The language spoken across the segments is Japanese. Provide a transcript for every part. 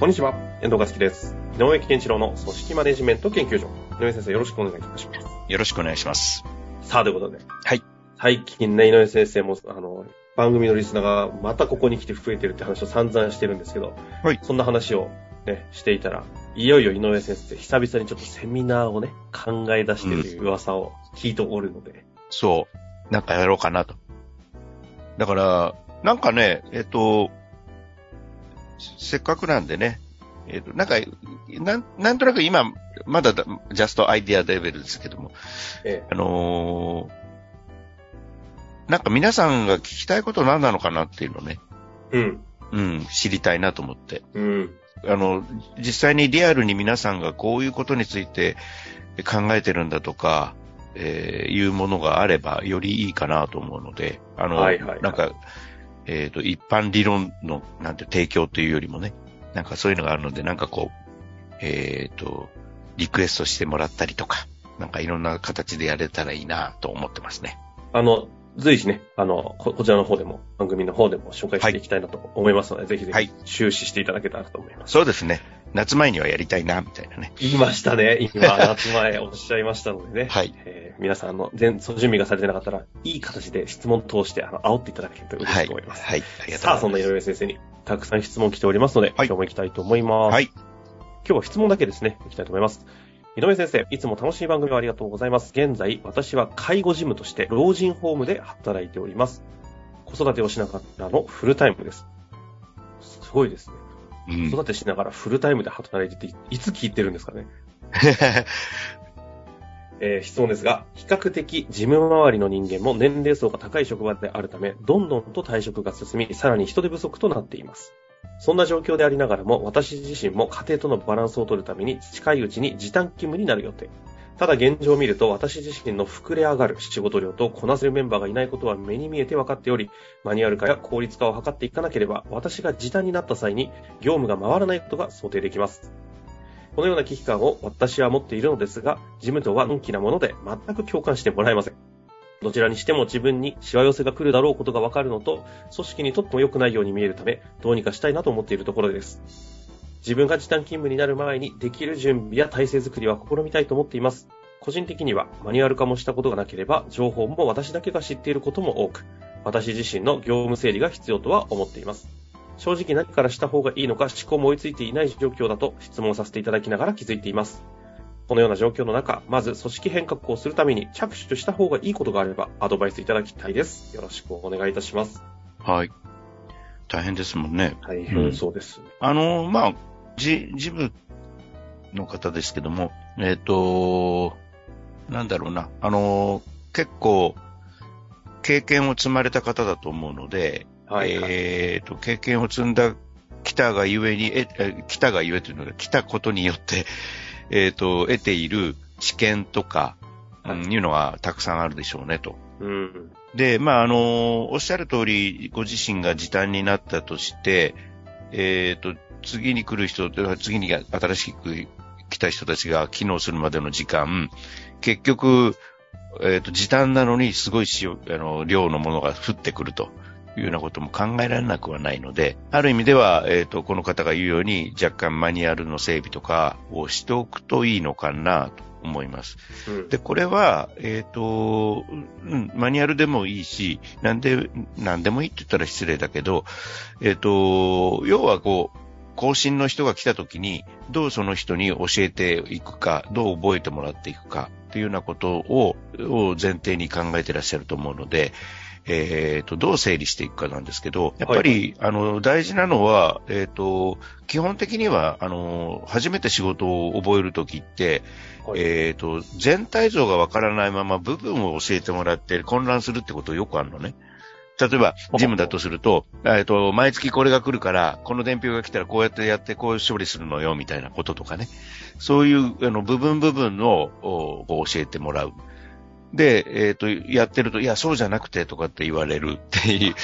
こんにちは、遠藤和樹です。井上健一郎の組織マネジメント研究所。井上先生、よろしくお願いいたします。よろしくお願いします。さあ、ということで。はい。最近ね、井上先生も、あの、番組のリスナーがまたここに来て増えてるって話を散々してるんですけど、はいそんな話をね、していたら、いよいよ井上先生、久々にちょっとセミナーをね、考え出してるという噂を聞いておるので、そう。なんかやろうかなと。だから、なんかね、えっと、せっかくなんでね、えっと、なんか、なん、なんとなく今、まだだジャストアイディアレベルですけども、えあのーなんか皆さんが聞きたいこと何なのかなっていうのをね、えうん、うん、知りたいなと思って。うん、あの、実際にリアルに皆さんがこういうことについて考えてるんだとか、えーいうものがあればよりいいかなと思うので、あの、はいはいはい。なんか、えっ、と、一般理論の、なんて提供というよりもね、なんかそういうのがあるので、なんかこう、えっ、と、リクエストしてもらったりとか、なんかいろんな形でやれたらいいなと思ってますね。あの、随時ね、あの、ここちらの方でも、番組の方でも紹介していきたいなと思いますので、ぜひぜはいひ、終始していただけたらと思います。そうですね。夏前にはやりたいな、みたいなね。言いましたね。今、夏前おっしゃいましたのでね。はいえー皆さん、あの、全、その準備がされてなかったら、いい形で質問通して、あの、煽っていただけると嬉しいと思います。はい。ありがとうございます。さあ、そんな井上先生に、たくさん質問来ておりますので、はい今日も行きたいと思います。はい。今日は質問だけですね、行きたいと思います。井上先生、いつも楽しい番組をありがとうございます。現在、私は介護事務として老人ホームで働いております。子育てをしながらのフルタイムです。すごいですね。うん子育てしながらフルタイムで働いてて、いつ聞いてるんですかね？えー質問ですが、比較的事務周りの人間も年齢層が高い職場であるため、どんどんと退職が進み、さらに人手不足となっています。そんな状況でありながらも、私自身も家庭とのバランスを取るために、近いうちに時短勤務になる予定。ただ現状を見ると、私自身の膨れ上がる仕事量とこなせるメンバーがいないことは目に見えて分かっており、マニュアル化や効率化を図っていかなければ、私が時短になった際に業務が回らないことが想定できます。このような危機感を私は持っているのですが、事務とはのんきなもので全く共感してもらえません。どちらにしても自分にしわ寄せが来るだろうことがわかるのと、組織にとっても良くないように見えるため、どうにかしたいなと思っているところです。自分が時短勤務になる前にできる準備や体制づくりは試みたいと思っています。個人的にはマニュアル化もしたことがなければ、情報も私だけが知っていることも多く、私自身の業務整理が必要とは思っています。正直何からした方がいいのか思考も追いついていない状況だと質問させていただきながら気づいています。このような状況の中、まず組織変革をするために着手した方がいいことがあればアドバイスいただきたいです。よろしくお願いいたします。はい。大変ですもんね。大変そうです。あの、まあ、じ、事務の方ですけども、えっ、と、なんだろうな、あの、結構、経験を積まれた方だと思うので、はい、はい。えっ、と、経験を積んだ、来たがゆえに、え、え来たがゆえというのが、来たことによって、えっ、と、得ている知見とか、うん、いうのがたくさんあるでしょうね、と。うん。で、まあ、あの、おっしゃる通り、ご自身が時短になったとして、えっ、と、次に来る人、次に新しく来た人たちが機能するまでの時間、結局、えっ、と、時短なのにすごいしあの量のものが降ってくるというようなことも考えられなくはないので、ある意味では、えっ、と、この方が言うように若干マニュアルの整備とかをしておくといいのかなと思います。うん。で、これは、えっ、と、うん、マニュアルでもいいし、なんで、なんでもいいって言ったら失礼だけど、えっ、と、要はこう、更新の人が来た時に、どうその人に教えていくか、どう覚えてもらっていくか、っていうようなことを、を前提に考えてらっしゃると思うので、えっ、と、どう整理していくかなんですけど、やっぱり、あの、大事なのは、えっ、と、基本的には、あの、初めて仕事を覚えるときって、はいえっ、と、全体像がわからないまま部分を教えてもらって混乱するってことよくあるのね。例えば、ジムだとすると、えっと、毎月これが来るから、この伝票が来たらこうやってやって、こう処理するのよ、みたいなこととかね。そういう、あの、部分部分を教えてもらう。で、えっ、ー、と、やってると、いや、そうじゃなくてとかって言われるっていう。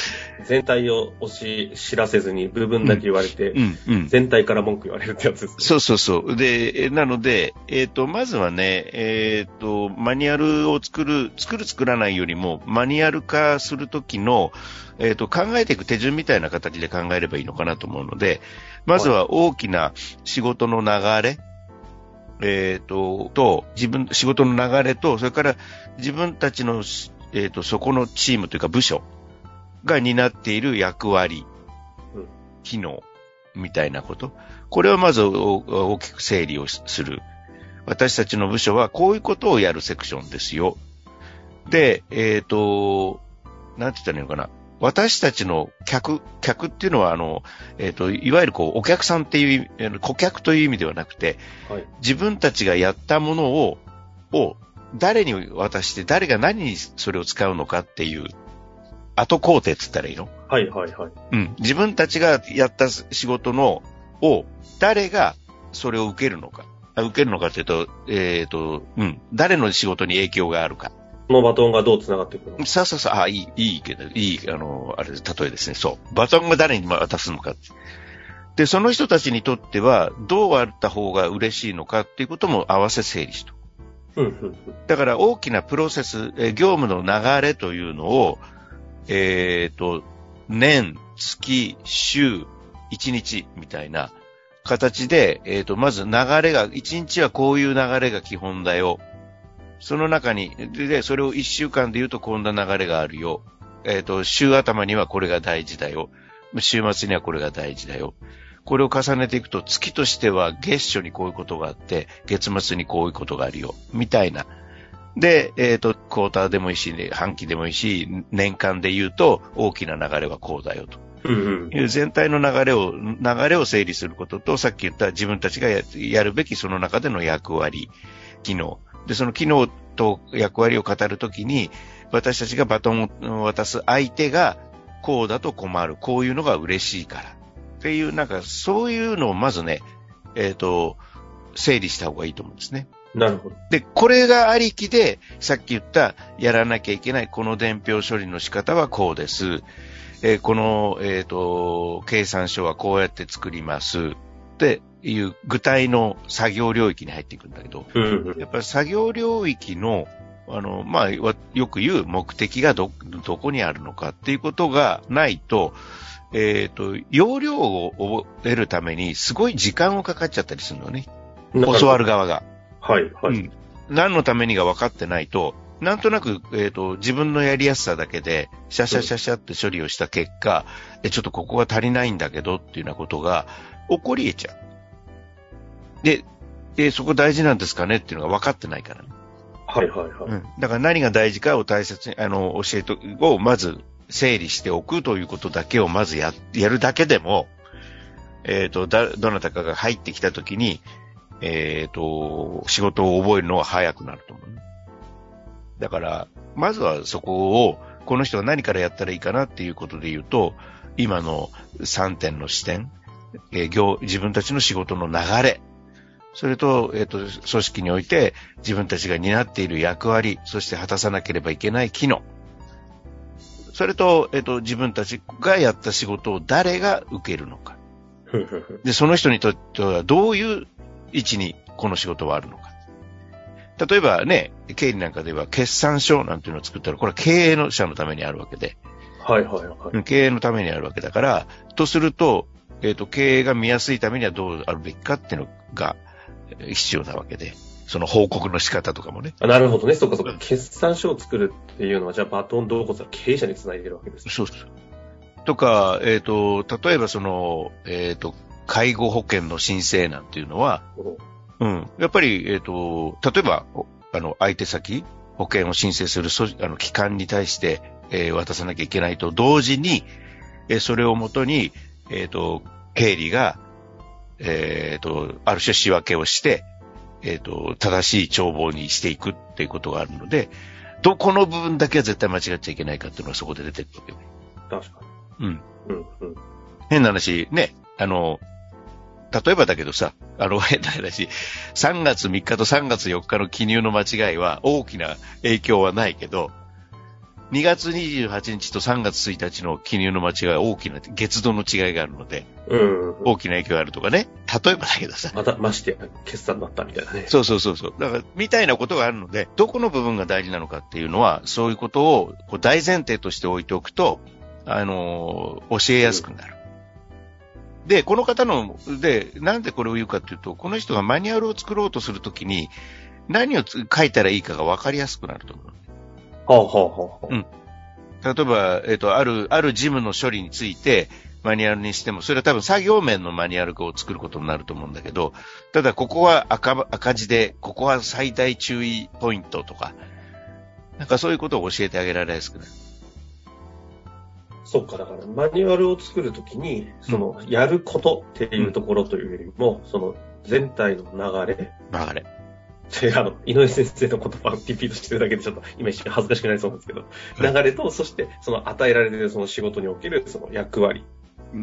全体を押し知らせずに部分だけ言われて、うんうん、全体から文句言われるってやつです、ね、そうそうそう。で、なので、えっ、ー、と、まずはね、えっ、ー、と、マニュアルを作る、作る作らないよりも、マニュアル化するときの、えっ、と、考えていく手順みたいな形で考えればいいのかなと思うので、まずは大きな仕事の流れ、えっ、ー、と、と、自分、仕事の流れと、それから自分たちの、えっ、ー、と、そこのチームというか部署が担っている役割、機能、みたいなこと。これをまず大きく整理をする。私たちの部署はこういうことをやるセクションですよ。で、えっ、ー、と、なんて言ったらいいのかな。私たちの客、客っていうのは、あの、えっ、ー、と、いわゆるこう、お客さんっていう、顧客という意味ではなくて、はい、自分たちがやったものを、を、誰に渡して、誰が何にそれを使うのかっていう、後工程って言ったらいいの？はいはいはい。うん。自分たちがやった仕事の、を、誰がそれを受けるのか。受けるのかっていうと、えっ、ー、と、うん。誰の仕事に影響があるか。のバトンがどう繋がっていくのそうそうそう、あ、いい、いいけど、いい、あの、あれ、例えですね、そう。バトンが誰に渡すのか。で、その人たちにとっては、どうあった方が嬉しいのかっていうことも合わせ整理しと。だから大きなプロセス、え業務の流れというのを、えっ、ー、と、年、月、週、一日みたいな形で、えっ、ー、と、まず流れが、一日はこういう流れが基本だよ。その中に、で、それを一週間で言うとこんな流れがあるよ。えっ、ー、と、週頭にはこれが大事だよ。週末にはこれが大事だよ。これを重ねていくと、月としては月初にこういうことがあって、月末にこういうことがあるよ。みたいな。で、えっ、ー、と、クォーターでもいいし、半期でもいいし、年間で言うと大きな流れはこうだよと。いう全体の流れを、流れを整理することと、さっき言った自分たちがやるべきその中での役割、機能、で、その機能と役割を語るときに、私たちがバトンを渡す相手が、こうだと困る。こういうのが嬉しいから。っていう、なんか、そういうのをまずね、えっ、ー、と、整理した方がいいと思うんですね。なるほど。で、これがありきで、さっき言った、やらなきゃいけない、この伝票処理の仕方はこうです。えー、この、えっ、ー、と、計算書はこうやって作ります。っていう具体の作業領域に入っていくんだけど、やっぱり作業領域の、あの、まあ、よく言う目的がど、どこにあるのかっていうことがないと、えっ、ー、と、容量を覚えるためにすごい時間をかかっちゃったりするのね。教わる側が。はい、はい、うん。何のためにが分かってないと、なんとなく、えっ、ー、と、自分のやりやすさだけで、シャシャシャシャって処理をした結果、え、ちょっとここが足りないんだけどっていうようなことが起こり得ちゃう。で、えそこ大事なんですかねっていうのが分かってないからね。はいはいはい。うん。だから何が大事かを大切に、あの、教えと、をまず整理しておくということだけをまずや、やるだけでも、えっ、ー、と、だ、どなたかが入ってきたときに、えっ、ー、と、仕事を覚えるのは早くなると思う、ね。だから、まずはそこを、この人は何からやったらいいかなっていうことで言うと、今の3点の視点、えー、業、自分たちの仕事の流れ、それと、えっ、ー、と、組織において自分たちが担っている役割、そして果たさなければいけない機能。それと、えっ、ー、と、自分たちがやった仕事を誰が受けるのか。で、その人にとってはどういう位置にこの仕事はあるのか。例えばね、経理なんかでは決算書なんていうのを作ったら、これは経営の者のためにあるわけで。はいはいはい。経営のためにあるわけだから、とすると、えっ、ー、と、経営が見やすいためにはどうあるべきかっていうのが必要なわけで。その報告の仕方とかもね。あなるほどね。そっかそっか。決算書を作るっていうのは、じゃあバトンどうこそ経営者につないでるわけです、ね、そうそう。とか、えっ、ー、と、例えばその、えっ、ー、と、介護保険の申請なんていうのは、うん。やっぱり、えっ、ー、と、例えば、あの、相手先、保険を申請するあの機関に対して、えー、渡さなきゃいけないと同時に、えー、それをもとに、えっ、と、経理が、えっ、ー、と、ある種仕分けをして、えっ、ー、と、正しい帳簿にしていくっていうことがあるので、どこの部分だけは絶対間違っちゃいけないかっていうのはそこで出てくるわけね。確かうん。に。うん、うん。変な話、ね、あの、例えばだけどさ、あの、変な話、3月3日と3月4日の記入の間違いは大きな影響はないけど、2月28日と3月1日の記入の間違いは大きな月度の違いがあるので、うん、うん。大きな影響があるとかね。例えばだけどさ。また、ましてや、決算だったみたいなね。そうそうそうそう。だから、みたいなことがあるので、どこの部分が大事なのかっていうのは、そういうことをこう大前提として置いておくと、あのー教えやすくなる。で、この方の、で、なんでこれを言うかっていうと、この人がマニュアルを作ろうとするときに、何をつ書いたらいいかが分かりやすくなると思う。はあ、はあ、はあ。うん例えば、えっ、と、ある、ある事務の処理について、マニュアルにしても、それは多分作業面のマニュアルを作ることになると思うんだけど、ただここは赤赤字で、ここは最大注意ポイントとか、なんかそういうことを教えてあげられやすくなる。そっか、だから、マニュアルを作るときに、その、やることっていうところというよりも、その、全体の流れ、流れ。で、あの、井上先生の言葉をリピートしてるだけでちょっと今一瞬恥ずかしくなりそうなんですけど、はい流れと、そして、その与えられているその仕事におけるその役割、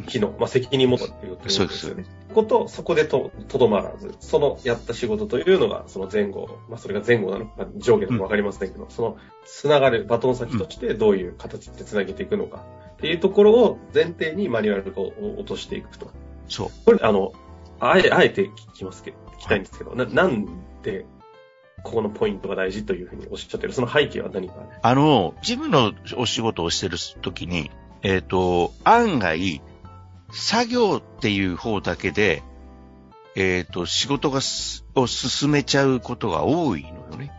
機能、まあ、責任もということそうですよね。こと、そこでと、とどまらず、そのやった仕事というのが、その前後、まあ、それが前後なのか、上下なのかわかりませんけど、その、つながるバトン先としてどういう形でつなげていくのか、っていうところを前提にマニュアルを落としていくと。そう。これ、あの、あえ、あえて聞きますけど、聞きたいんですけど、な、なんで、ここのポイントが大事というふうにおっしゃってる、その背景は何かあの、事務のお仕事をしてるときに、えっ、と、案外、作業っていう方だけで、えっ、と、仕事がす、を進めちゃうことが多いのよね。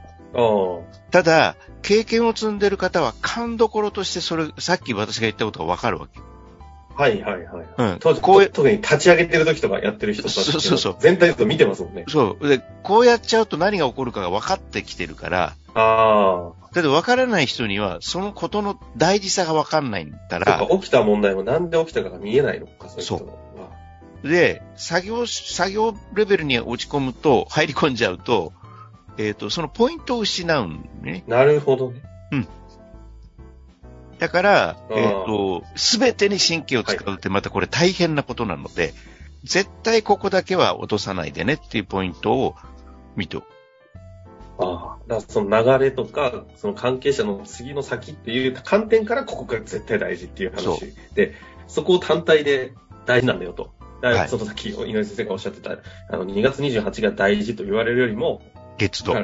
ただ、経験を積んでる方は勘どころとしてそれ、さっき私が言ったことがわかるわけ。はいはいはい。うんとこういう特に立ち上げてる時とかやってる人たちってそうそうそう全体と見てますもんね。そう。で、こうやっちゃうと何が起こるかが分かってきてるから、ああ。だって分からない人には、そのことの大事さが分かんないんだそっらか、、起きた問題もなんで起きたかが見えないのか、そういう人は。で、作業、作業レベルに落ち込むと、入り込んじゃうと、えっ、と、そのポイントを失うんね。なるほどね。だから、うんえっ、と、すべてに神経を使うってまたこれ大変なことなので、絶対ここだけは落とさないでねっていうポイントを見ておく。ああ。だからその流れとか、その関係者の次の先っていう観点からここが絶対大事っていう話で、そこを単体で大事なんだよと。はいそのさっき井上先生がおっしゃってた、あの、2月28が大事と言われるよりも、月度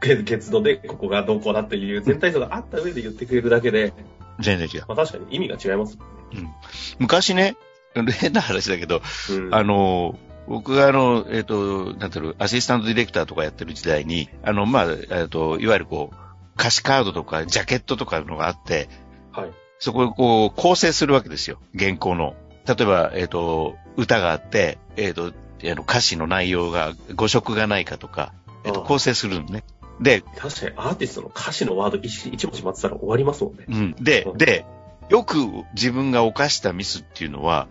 月度でここがどうこうだっていう全体像があった上で言ってくれるだけで、全然違う。まあ確かに意味が違いますもんね。昔ね、変な話だけど、うんあの、僕があの、えっ、と、なんていうの、アシスタントディレクターとかやってる時代に、あの、まあ、えっ、と、いわゆるこう、歌詞カードとかジャケットとかのがあって、はい。そこをこう、構成するわけですよ。原稿の。例えば、えっ、と、歌があって、えっ、と、歌詞の内容が誤色がないかとか、えっ、と、構成するのね。で、確かにアーティストの歌詞のワード一一文字待ってたら終わりますもんね。うん。でう、んで、よく自分が犯したミスっていうのは、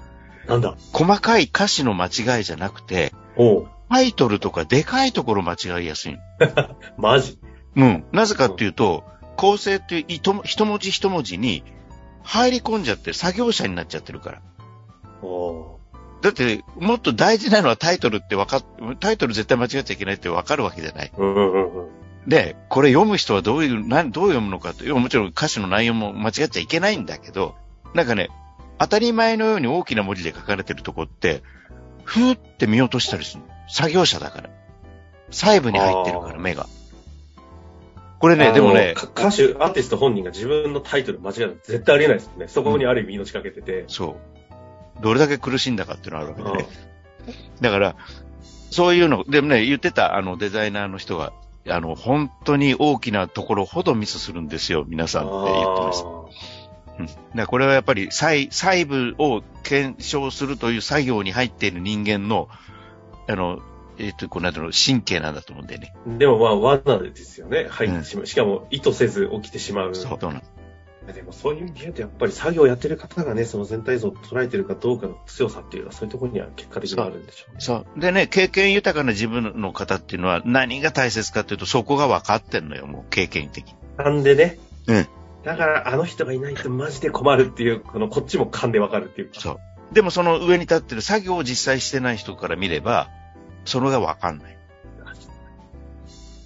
なんだ？細かい歌詞の間違いじゃなくて、おう、タイトルとかでかいところ間違いやすいの。マジ？うん。なぜかっていうと、構成っていう一一文字一文字に入り込んじゃって作業者になっちゃってるから。おだって、もっと大事なのはタイトルってわかっ、タイトル絶対間違っちゃいけないってわかるわけじゃない。うんうんうんうん。で、これ読む人はどういう、なんどう読むのかと。もちろん歌詞の内容も間違っちゃいけないんだけど、なんかね、当たり前のように大きな文字で書かれてるとこって、ふーって見落としたりする。作業者だから。細部に入ってるから、目が。これね、でもね歌手、アーティスト本人が自分のタイトル間違えるの絶対ありえないですもんね。そこにある意味命かけてて。そう。どれだけ苦しんだかっていうのがあるわけでうんね。だから、そういうの、でもね、言ってた、あの、デザイナーの人が、あの、本当に大きなところほどミスするんですよ、皆さんって言ってました。うん。だこれはやっぱり細、細部を検証するという作業に入っている人間の、あの、えっ、と、この間の神経なんだと思うんだよね。でもまあ、罠ですよね。入ってしまう。しかも、意図せず起きてしまう。そう。そうなのでもそういう意味で言うと、やっぱり作業やってる方がね、その全体像を捉えてるかどうかの強さっていうのは、そういうところには結果的にあるんでしょうね。そう。でね、経験豊かな自分の方っていうのは何が大切かっていうと、そこが分かってんのよ、もう経験的に。なんでね。うん。だから、あの人がいないとマジで困るっていう、この、こっちも勘でわかるっていうか。そう。でもその上に立ってる作業を実際してない人から見れば、それがわかんない。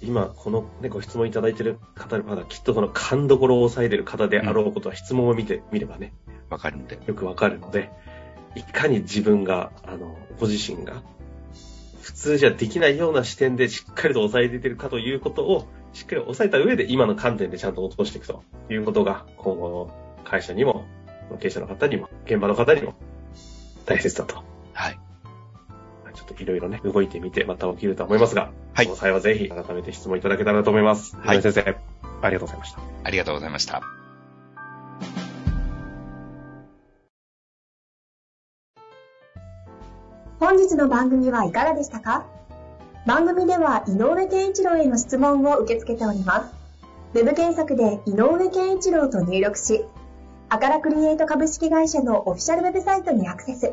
今、このね、ご質問いただいてる方、まだきっとその勘どころを抑えてる方であろうことは質問を見てみればね、わかるんで。よくわかるので、いかに自分が、あの、ご自身が、普通じゃできないような視点でしっかりと抑えているかということを、しっかり抑えた上で今の観点でちゃんと落としていくということが、今後の会社にも、経営者の方にも、現場の方にも、大切だと。ょっといろいろね、動いてみてまた起きると思いますが、はいその際はぜひ改めて質問いただけたらと思います。はい先生、ありがとうございました。ありがとうございました。本日の番組はいかがでしたか？番組では井上健一郎への質問を受け付けております。ウェブ検索で井上健一郎と入力し、アカラクリエイト株式会社のオフィシャルウェブサイトにアクセス。